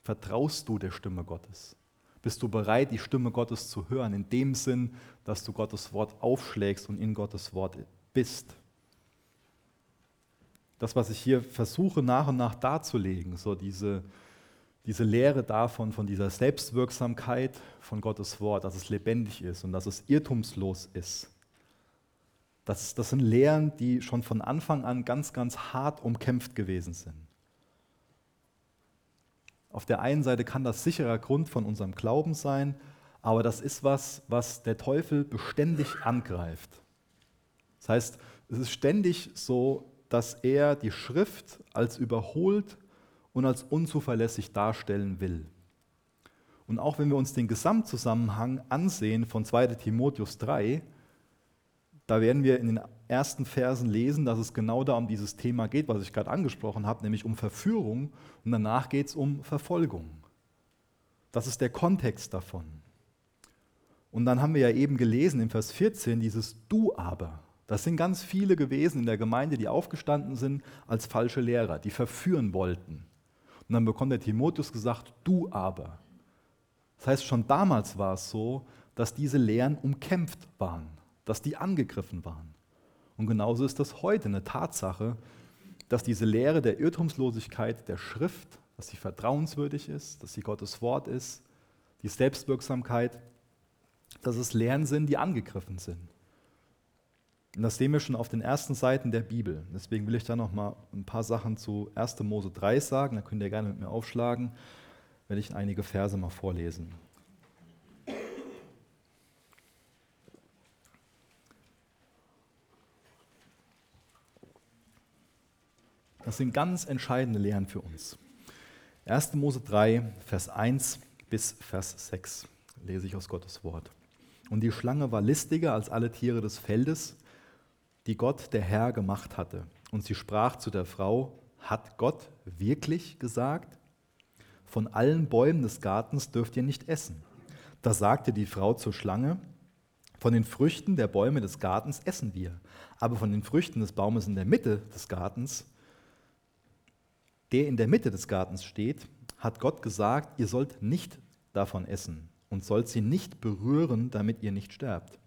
Vertraust du der Stimme Gottes? Bist du bereit, die Stimme Gottes zu hören, in dem Sinn, dass du Gottes Wort aufschlägst und in Gottes Wort bist? Das, was ich hier versuche nach und nach darzulegen, so diese, diese Lehre davon, von dieser Selbstwirksamkeit von Gottes Wort, dass es lebendig ist und dass es irrtumslos ist, das, das sind Lehren, die schon von Anfang an ganz, ganz hart umkämpft gewesen sind. Auf der einen Seite kann das sicherer Grund von unserem Glauben sein, aber das ist was, was der Teufel beständig angreift. Das heißt, es ist ständig so, dass er die Schrift als überholt und als unzuverlässig darstellen will. Und auch wenn wir uns den Gesamtzusammenhang ansehen von 2 Timotheus 3, da werden wir in den ersten Versen lesen, dass es genau da um dieses Thema geht, was ich gerade angesprochen habe, nämlich um Verführung und danach geht es um Verfolgung. Das ist der Kontext davon. Und dann haben wir ja eben gelesen im Vers 14 dieses Du aber. Das sind ganz viele gewesen in der Gemeinde, die aufgestanden sind als falsche Lehrer, die verführen wollten. Und dann bekommt der Timotheus gesagt, du aber. Das heißt, schon damals war es so, dass diese Lehren umkämpft waren dass die angegriffen waren. Und genauso ist das heute eine Tatsache, dass diese Lehre der Irrtumslosigkeit der Schrift, dass sie vertrauenswürdig ist, dass sie Gottes Wort ist, die Selbstwirksamkeit, dass es Lehren sind, die angegriffen sind. Und das sehen wir schon auf den ersten Seiten der Bibel. Deswegen will ich da noch mal ein paar Sachen zu 1. Mose 3 sagen. Da könnt ihr gerne mit mir aufschlagen, werde ich einige Verse mal vorlesen. Das sind ganz entscheidende Lehren für uns. 1. Mose 3, Vers 1 bis Vers 6 lese ich aus Gottes Wort. Und die Schlange war listiger als alle Tiere des Feldes, die Gott, der Herr, gemacht hatte. Und sie sprach zu der Frau, hat Gott wirklich gesagt, von allen Bäumen des Gartens dürft ihr nicht essen. Da sagte die Frau zur Schlange, von den Früchten der Bäume des Gartens essen wir, aber von den Früchten des Baumes in der Mitte des Gartens, der in der Mitte des Gartens steht, hat Gott gesagt, ihr sollt nicht davon essen und sollt sie nicht berühren, damit ihr nicht sterbt.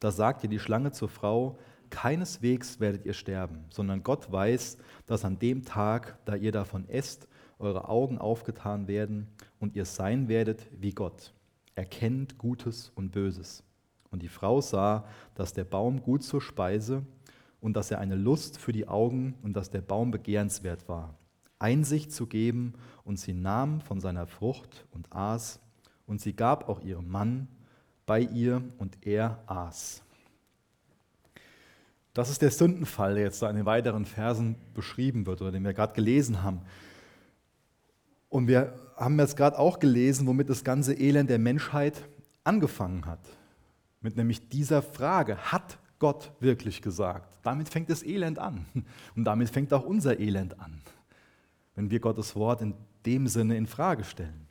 Da sagte die Schlange zur Frau, keineswegs werdet ihr sterben, sondern Gott weiß, dass an dem Tag, da ihr davon esst, eure Augen aufgetan werden und ihr sein werdet wie Gott. Erkennt Gutes und Böses. Und die Frau sah, dass der Baum gut zur Speise und dass er eine Lust für die Augen und dass der Baum begehrenswert war. Einsicht zu geben, und sie nahm von seiner Frucht und aß, und sie gab auch ihrem Mann bei ihr, und er aß. Das ist der Sündenfall, der jetzt da in den weiteren Versen beschrieben wird oder den wir gerade gelesen haben. Und wir haben jetzt gerade auch gelesen, womit das ganze Elend der Menschheit angefangen hat. Mit nämlich dieser Frage, hat Gott wirklich gesagt? Damit fängt das Elend an. Und damit fängt auch unser Elend an, wenn wir Gottes Wort in dem Sinne in Frage stellen.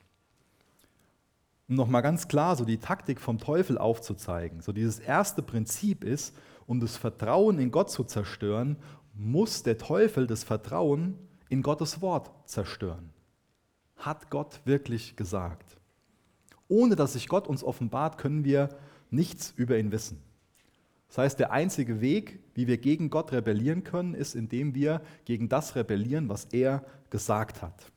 Um nochmal ganz klar so die Taktik vom Teufel aufzuzeigen. So dieses erste Prinzip ist, um das Vertrauen in Gott zu zerstören, muss der Teufel das Vertrauen in Gottes Wort zerstören. Hat Gott wirklich gesagt? Ohne dass sich Gott uns offenbart, können wir nichts über ihn wissen. Das heißt, der einzige Weg, wie wir gegen Gott rebellieren können, ist, indem wir gegen das rebellieren, was er gesagt hat.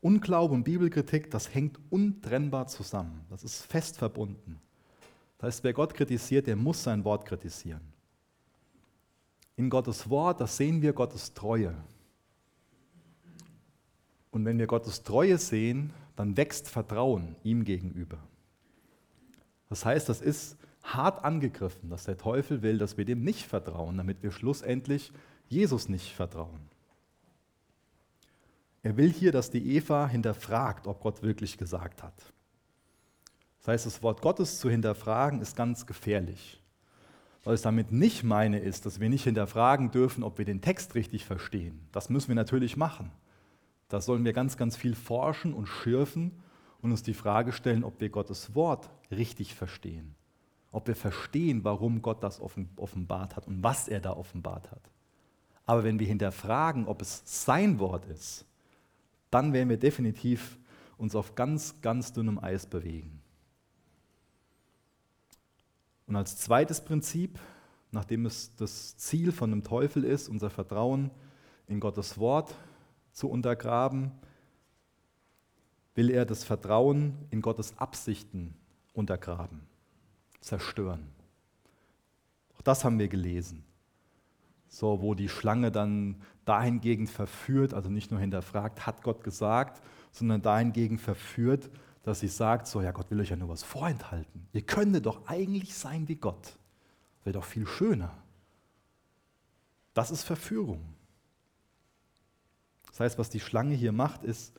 Unglaube und Bibelkritik, das hängt untrennbar zusammen. Das ist fest verbunden. Das heißt, wer Gott kritisiert, der muss sein Wort kritisieren. In Gottes Wort, das sehen wir Gottes Treue. Und wenn wir Gottes Treue sehen, dann wächst Vertrauen ihm gegenüber. Das heißt, das ist hart angegriffen, dass der Teufel will, dass wir dem nicht vertrauen, damit wir schlussendlich Jesus nicht vertrauen. Er will hier, dass die Eva hinterfragt, ob Gott wirklich gesagt hat. Das heißt, das Wort Gottes zu hinterfragen ist ganz gefährlich. Was ich damit nicht meine, ist, dass wir nicht hinterfragen dürfen, ob wir den Text richtig verstehen. Das müssen wir natürlich machen. Da sollen wir ganz, ganz viel forschen und schürfen und uns die Frage stellen, ob wir Gottes Wort richtig verstehen. Ob wir verstehen, warum Gott das offenbart hat und was er da offenbart hat. Aber wenn wir hinterfragen, ob es sein Wort ist, dann werden wir definitiv uns auf ganz, ganz dünnem Eis bewegen. Und als zweites Prinzip, nachdem es das Ziel von dem Teufel ist, unser Vertrauen in Gottes Wort zu untergraben, will er das Vertrauen in Gottes Absichten untergraben, zerstören. Auch das haben wir gelesen. So, wo die Schlange dann dahingegen verführt, also nicht nur hinterfragt, hat Gott gesagt, sondern dahingegen verführt, dass sie sagt, so, ja, Gott will euch ja nur was vorenthalten. Ihr könntet doch eigentlich sein wie Gott. Wäre doch viel schöner. Das ist Verführung. Das heißt, was die Schlange hier macht, ist,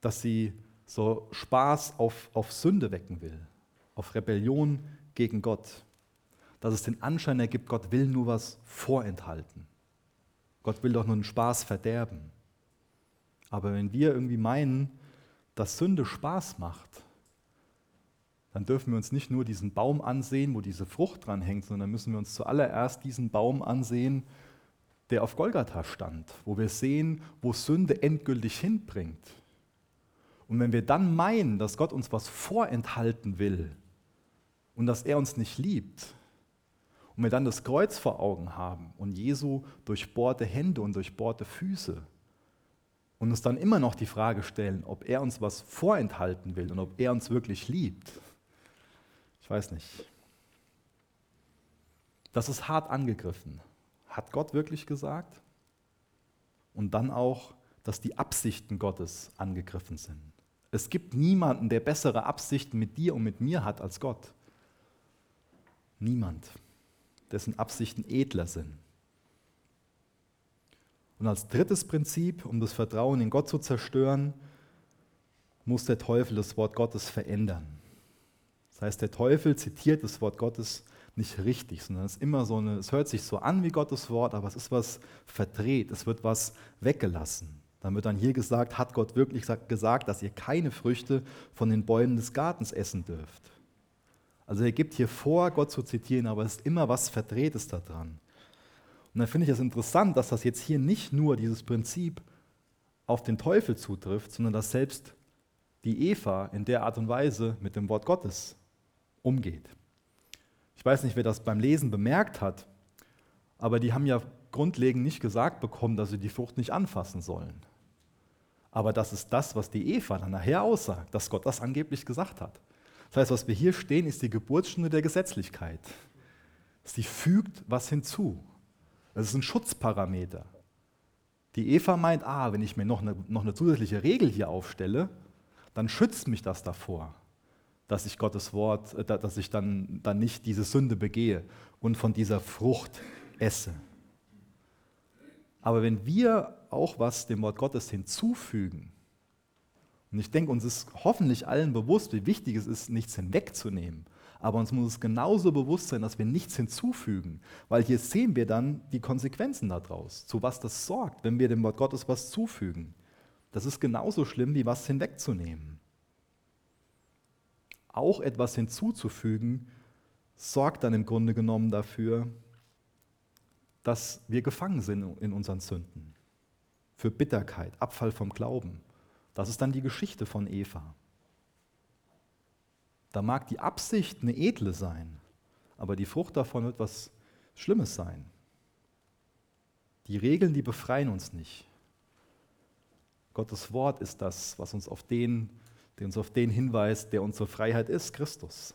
dass sie so Spaß auf, auf Sünde wecken will, auf Rebellion gegen Gott. Dass es den Anschein ergibt, Gott will nur was vorenthalten. Gott will doch nur einen Spaß verderben. Aber wenn wir irgendwie meinen, dass Sünde Spaß macht, dann dürfen wir uns nicht nur diesen Baum ansehen, wo diese Frucht dran hängt, sondern müssen wir uns zuallererst diesen Baum ansehen, der auf Golgatha stand, wo wir sehen, wo Sünde endgültig hinbringt. Und wenn wir dann meinen, dass Gott uns was vorenthalten will und dass er uns nicht liebt, und wir dann das Kreuz vor Augen haben und Jesu durchbohrte Hände und durchbohrte Füße und uns dann immer noch die Frage stellen, ob er uns was vorenthalten will und ob er uns wirklich liebt, ich weiß nicht. Das ist hart angegriffen. Hat Gott wirklich gesagt? Und dann auch, dass die Absichten Gottes angegriffen sind. Es gibt niemanden, der bessere Absichten mit dir und mit mir hat als Gott. Niemand, dessen Absichten edler sind. Und als drittes Prinzip, um das Vertrauen in Gott zu zerstören, muss der Teufel das Wort Gottes verändern. Das heißt, der Teufel zitiert das Wort Gottes nicht richtig, sondern es ist immer so eine, es hört sich so an wie Gottes Wort, aber es ist was verdreht, es wird was weggelassen. Dann wird dann hier gesagt, hat Gott wirklich gesagt, dass ihr keine Früchte von den Bäumen des Gartens essen dürft. Also er gibt hier vor, Gott zu zitieren, aber es ist immer was Verdrehtes daran. Und dann finde ich es das interessant, dass das jetzt hier nicht nur dieses Prinzip auf den Teufel zutrifft, sondern dass selbst die Eva in der Art und Weise mit dem Wort Gottes umgeht. Ich weiß nicht, wer das beim Lesen bemerkt hat, aber die haben ja grundlegend nicht gesagt bekommen, dass sie die Frucht nicht anfassen sollen. Aber das ist das, was die Eva dann nachher aussagt, dass Gott das angeblich gesagt hat. Das heißt, was wir hier stehen, ist die Geburtsstunde der Gesetzlichkeit. Sie fügt was hinzu. Das ist ein Schutzparameter. Die Eva meint, ah, wenn ich mir noch eine, noch eine zusätzliche Regel hier aufstelle, dann schützt mich das davor, dass ich Gottes Wort, äh, dass ich dann, dann nicht diese Sünde begehe und von dieser Frucht esse. Aber wenn wir auch was dem Wort Gottes hinzufügen, und ich denke, uns ist hoffentlich allen bewusst, wie wichtig es ist, nichts hinwegzunehmen, aber uns muss es genauso bewusst sein, dass wir nichts hinzufügen, weil hier sehen wir dann die Konsequenzen daraus, zu was das sorgt, wenn wir dem Wort Gottes was zufügen. Das ist genauso schlimm, wie was hinwegzunehmen. Auch etwas hinzuzufügen, sorgt dann im Grunde genommen dafür, dass wir gefangen sind in unseren Sünden. Für Bitterkeit, Abfall vom Glauben. Das ist dann die Geschichte von Eva. Da mag die Absicht eine edle sein, aber die Frucht davon wird was Schlimmes sein. Die Regeln, die befreien uns nicht. Gottes Wort ist das, was uns auf den, der uns auf den hinweist, der unsere Freiheit ist, Christus.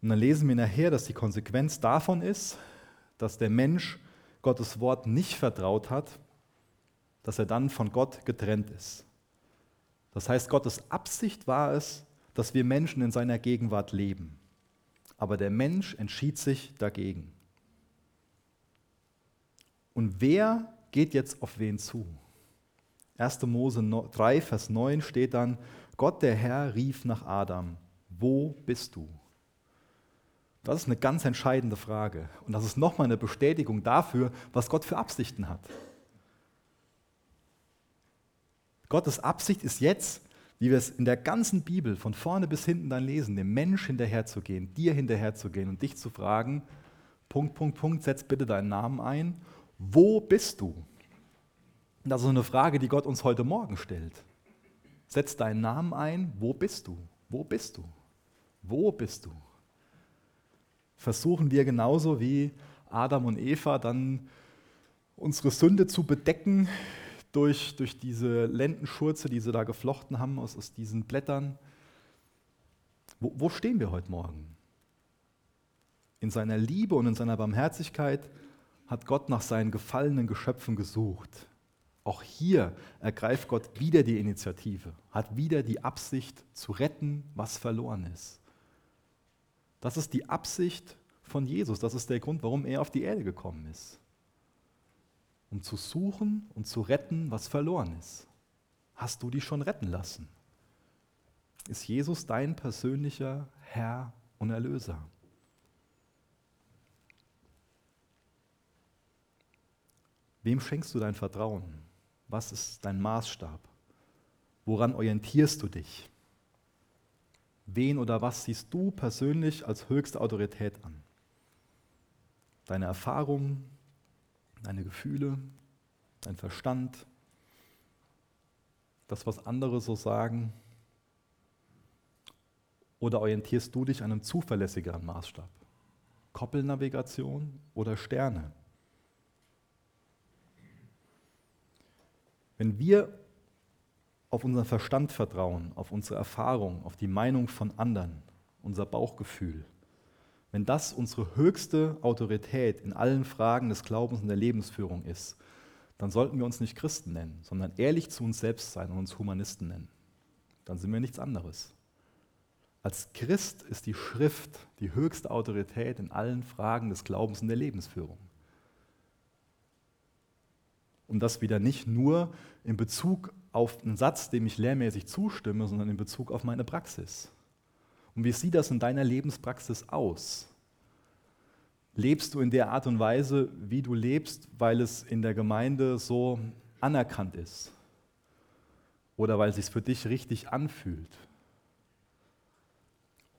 Und dann lesen wir nachher, dass die Konsequenz davon ist, dass der Mensch Gottes Wort nicht vertraut hat, dass er dann von Gott getrennt ist. Das heißt, Gottes Absicht war es, dass wir Menschen in seiner Gegenwart leben. Aber der Mensch entschied sich dagegen. Und wer geht jetzt auf wen zu? 1. Mose 3, Vers 9 steht dann, Gott der Herr rief nach Adam, wo bist du? Das ist eine ganz entscheidende Frage. Und das ist nochmal eine Bestätigung dafür, was Gott für Absichten hat. Gottes Absicht ist jetzt, wie wir es in der ganzen Bibel von vorne bis hinten dann lesen, dem Mensch hinterherzugehen, dir hinterherzugehen und dich zu fragen, Punkt, Punkt, Punkt, setz bitte deinen Namen ein, wo bist du? Das ist eine Frage, die Gott uns heute Morgen stellt. Setz deinen Namen ein, wo bist du? Wo bist du? Wo bist du? Versuchen wir genauso wie Adam und Eva dann unsere Sünde zu bedecken, durch, durch diese Lendenschurze, die sie da geflochten haben aus, aus diesen Blättern. Wo, wo stehen wir heute Morgen? In seiner Liebe und in seiner Barmherzigkeit hat Gott nach seinen gefallenen Geschöpfen gesucht. Auch hier ergreift Gott wieder die Initiative, hat wieder die Absicht zu retten, was verloren ist. Das ist die Absicht von Jesus, das ist der Grund, warum er auf die Erde gekommen ist um zu suchen und zu retten, was verloren ist. Hast du dich schon retten lassen? Ist Jesus dein persönlicher Herr und Erlöser? Wem schenkst du dein Vertrauen? Was ist dein Maßstab? Woran orientierst du dich? Wen oder was siehst du persönlich als höchste Autorität an? Deine Erfahrungen, deine Gefühle, dein Verstand, das, was andere so sagen? Oder orientierst du dich an einem zuverlässigeren Maßstab? Koppelnavigation oder Sterne? Wenn wir auf unseren Verstand vertrauen, auf unsere Erfahrung, auf die Meinung von anderen, unser Bauchgefühl, wenn das unsere höchste Autorität in allen Fragen des Glaubens und der Lebensführung ist, dann sollten wir uns nicht Christen nennen, sondern ehrlich zu uns selbst sein und uns Humanisten nennen. Dann sind wir nichts anderes. Als Christ ist die Schrift die höchste Autorität in allen Fragen des Glaubens und der Lebensführung. Und das wieder nicht nur in Bezug auf einen Satz, dem ich lehrmäßig zustimme, sondern in Bezug auf meine Praxis. Und wie sieht das in deiner Lebenspraxis aus? Lebst du in der Art und Weise, wie du lebst, weil es in der Gemeinde so anerkannt ist? Oder weil es sich für dich richtig anfühlt?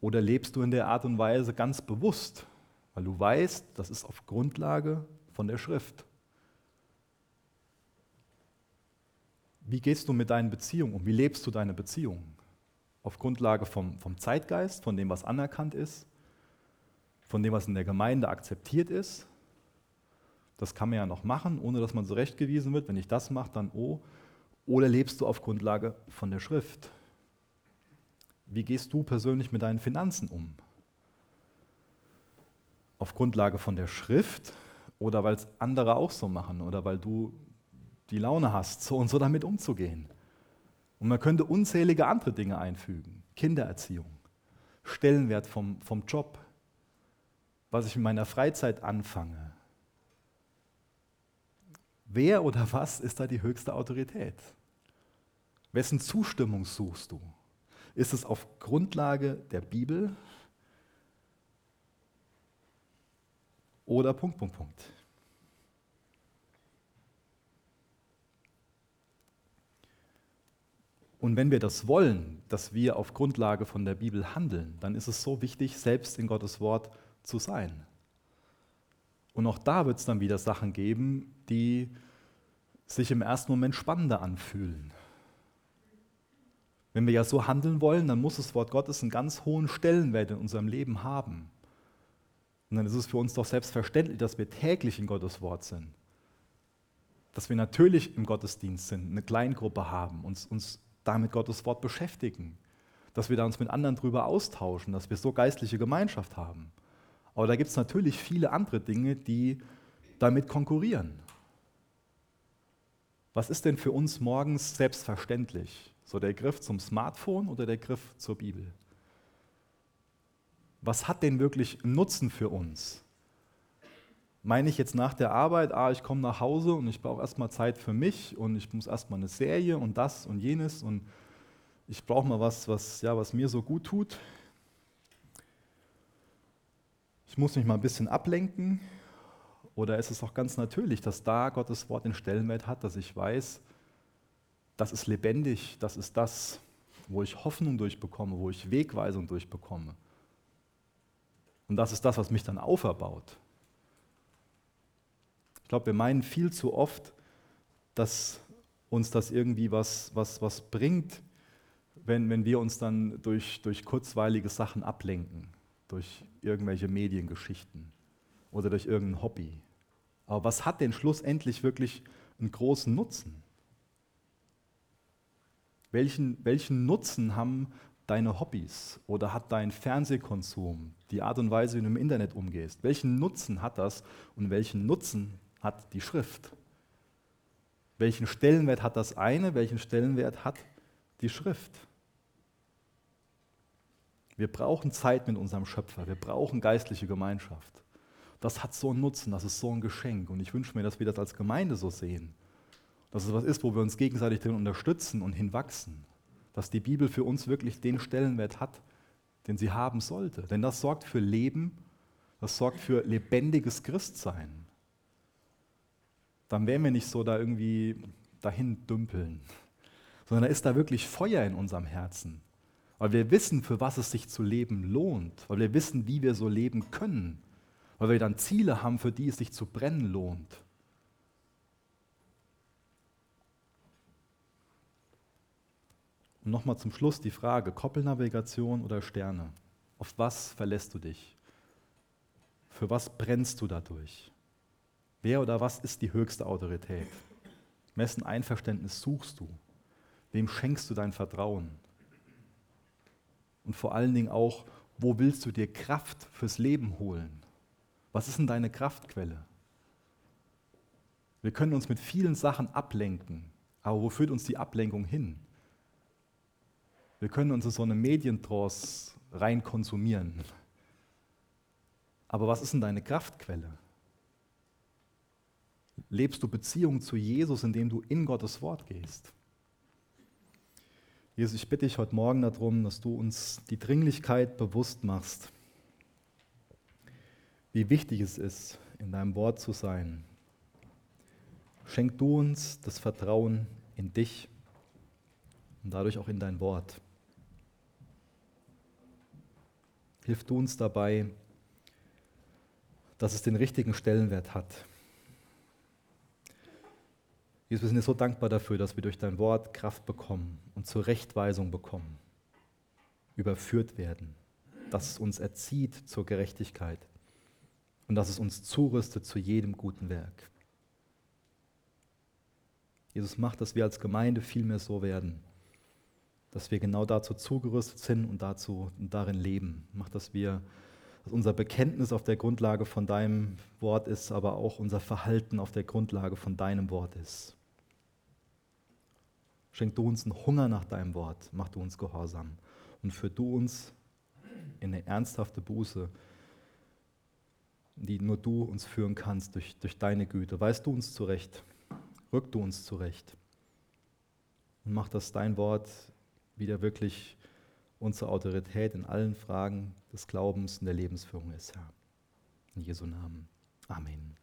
Oder lebst du in der Art und Weise ganz bewusst, weil du weißt, das ist auf Grundlage von der Schrift? Wie gehst du mit deinen Beziehungen um? Wie lebst du deine Beziehungen? Auf Grundlage vom, vom Zeitgeist, von dem, was anerkannt ist, von dem, was in der Gemeinde akzeptiert ist. Das kann man ja noch machen, ohne dass man zurechtgewiesen wird. Wenn ich das mache, dann oh. Oder lebst du auf Grundlage von der Schrift? Wie gehst du persönlich mit deinen Finanzen um? Auf Grundlage von der Schrift oder weil es andere auch so machen oder weil du die Laune hast, so und so damit umzugehen. Und man könnte unzählige andere Dinge einfügen. Kindererziehung, Stellenwert vom, vom Job, was ich in meiner Freizeit anfange. Wer oder was ist da die höchste Autorität? Wessen Zustimmung suchst du? Ist es auf Grundlage der Bibel oder Punkt, Punkt, Punkt? Und wenn wir das wollen, dass wir auf Grundlage von der Bibel handeln, dann ist es so wichtig, selbst in Gottes Wort zu sein. Und auch da wird es dann wieder Sachen geben, die sich im ersten Moment spannender anfühlen. Wenn wir ja so handeln wollen, dann muss das Wort Gottes einen ganz hohen Stellenwert in unserem Leben haben. Und dann ist es für uns doch selbstverständlich, dass wir täglich in Gottes Wort sind. Dass wir natürlich im Gottesdienst sind, eine Kleingruppe haben, uns, uns da mit Gottes Wort beschäftigen, dass wir da uns mit anderen drüber austauschen, dass wir so geistliche Gemeinschaft haben. Aber da gibt es natürlich viele andere Dinge, die damit konkurrieren. Was ist denn für uns morgens selbstverständlich? So der Griff zum Smartphone oder der Griff zur Bibel? Was hat denn wirklich Nutzen für uns? Meine ich jetzt nach der Arbeit, ah, ich komme nach Hause und ich brauche erstmal Zeit für mich und ich muss erstmal eine Serie und das und jenes und ich brauche mal was, was, ja, was mir so gut tut. Ich muss mich mal ein bisschen ablenken. Oder ist es auch ganz natürlich, dass da Gottes Wort den Stellenwert hat, dass ich weiß, das ist lebendig, das ist das, wo ich Hoffnung durchbekomme, wo ich Wegweisung durchbekomme. Und das ist das, was mich dann auferbaut. Glaube, wir meinen viel zu oft, dass uns das irgendwie was, was, was bringt, wenn, wenn wir uns dann durch, durch kurzweilige Sachen ablenken, durch irgendwelche Mediengeschichten oder durch irgendein Hobby. Aber was hat denn schlussendlich wirklich einen großen Nutzen? Welchen, welchen Nutzen haben deine Hobbys oder hat dein Fernsehkonsum, die Art und Weise, wie du im Internet umgehst? Welchen Nutzen hat das und welchen Nutzen hat die Schrift? Welchen Stellenwert hat das eine, welchen Stellenwert hat die Schrift? Wir brauchen Zeit mit unserem Schöpfer, wir brauchen geistliche Gemeinschaft. Das hat so einen Nutzen, das ist so ein Geschenk und ich wünsche mir, dass wir das als Gemeinde so sehen. Dass es was ist, wo wir uns gegenseitig drin unterstützen und hinwachsen. Dass die Bibel für uns wirklich den Stellenwert hat, den sie haben sollte. Denn das sorgt für Leben, das sorgt für lebendiges Christsein dann wären wir nicht so da irgendwie dahin dümpeln, sondern da ist da wirklich Feuer in unserem Herzen. Weil wir wissen, für was es sich zu leben lohnt, weil wir wissen, wie wir so leben können, weil wir dann Ziele haben, für die es sich zu brennen lohnt. Und nochmal zum Schluss die Frage, Koppelnavigation oder Sterne? Auf was verlässt du dich? Für was brennst du dadurch? Wer oder was ist die höchste Autorität? Wessen Einverständnis suchst du? Wem schenkst du dein Vertrauen? Und vor allen Dingen auch, wo willst du dir Kraft fürs Leben holen? Was ist denn deine Kraftquelle? Wir können uns mit vielen Sachen ablenken, aber wo führt uns die Ablenkung hin? Wir können uns in so eine Medientrance rein konsumieren. Aber was ist denn deine Kraftquelle? Lebst du Beziehung zu Jesus, indem du in Gottes Wort gehst? Jesus, ich bitte dich heute Morgen darum, dass du uns die Dringlichkeit bewusst machst, wie wichtig es ist, in deinem Wort zu sein. Schenk du uns das Vertrauen in dich und dadurch auch in dein Wort. Hilf du uns dabei, dass es den richtigen Stellenwert hat. Jesus, wir sind dir so dankbar dafür, dass wir durch dein Wort Kraft bekommen und zur Rechtweisung bekommen, überführt werden, dass es uns erzieht zur Gerechtigkeit und dass es uns zurüstet zu jedem guten Werk. Jesus macht, dass wir als Gemeinde viel mehr so werden, dass wir genau dazu zugerüstet sind und dazu und darin leben. Macht, dass wir dass unser Bekenntnis auf der Grundlage von deinem Wort ist, aber auch unser Verhalten auf der Grundlage von deinem Wort ist. Schenk du uns einen Hunger nach deinem Wort, mach du uns gehorsam und führ du uns in eine ernsthafte Buße, die nur du uns führen kannst durch, durch deine Güte. Weißt du uns zurecht, rück du uns zurecht und mach, dass dein Wort wieder wirklich unsere Autorität in allen Fragen des Glaubens und der Lebensführung ist, Herr. In Jesu Namen. Amen.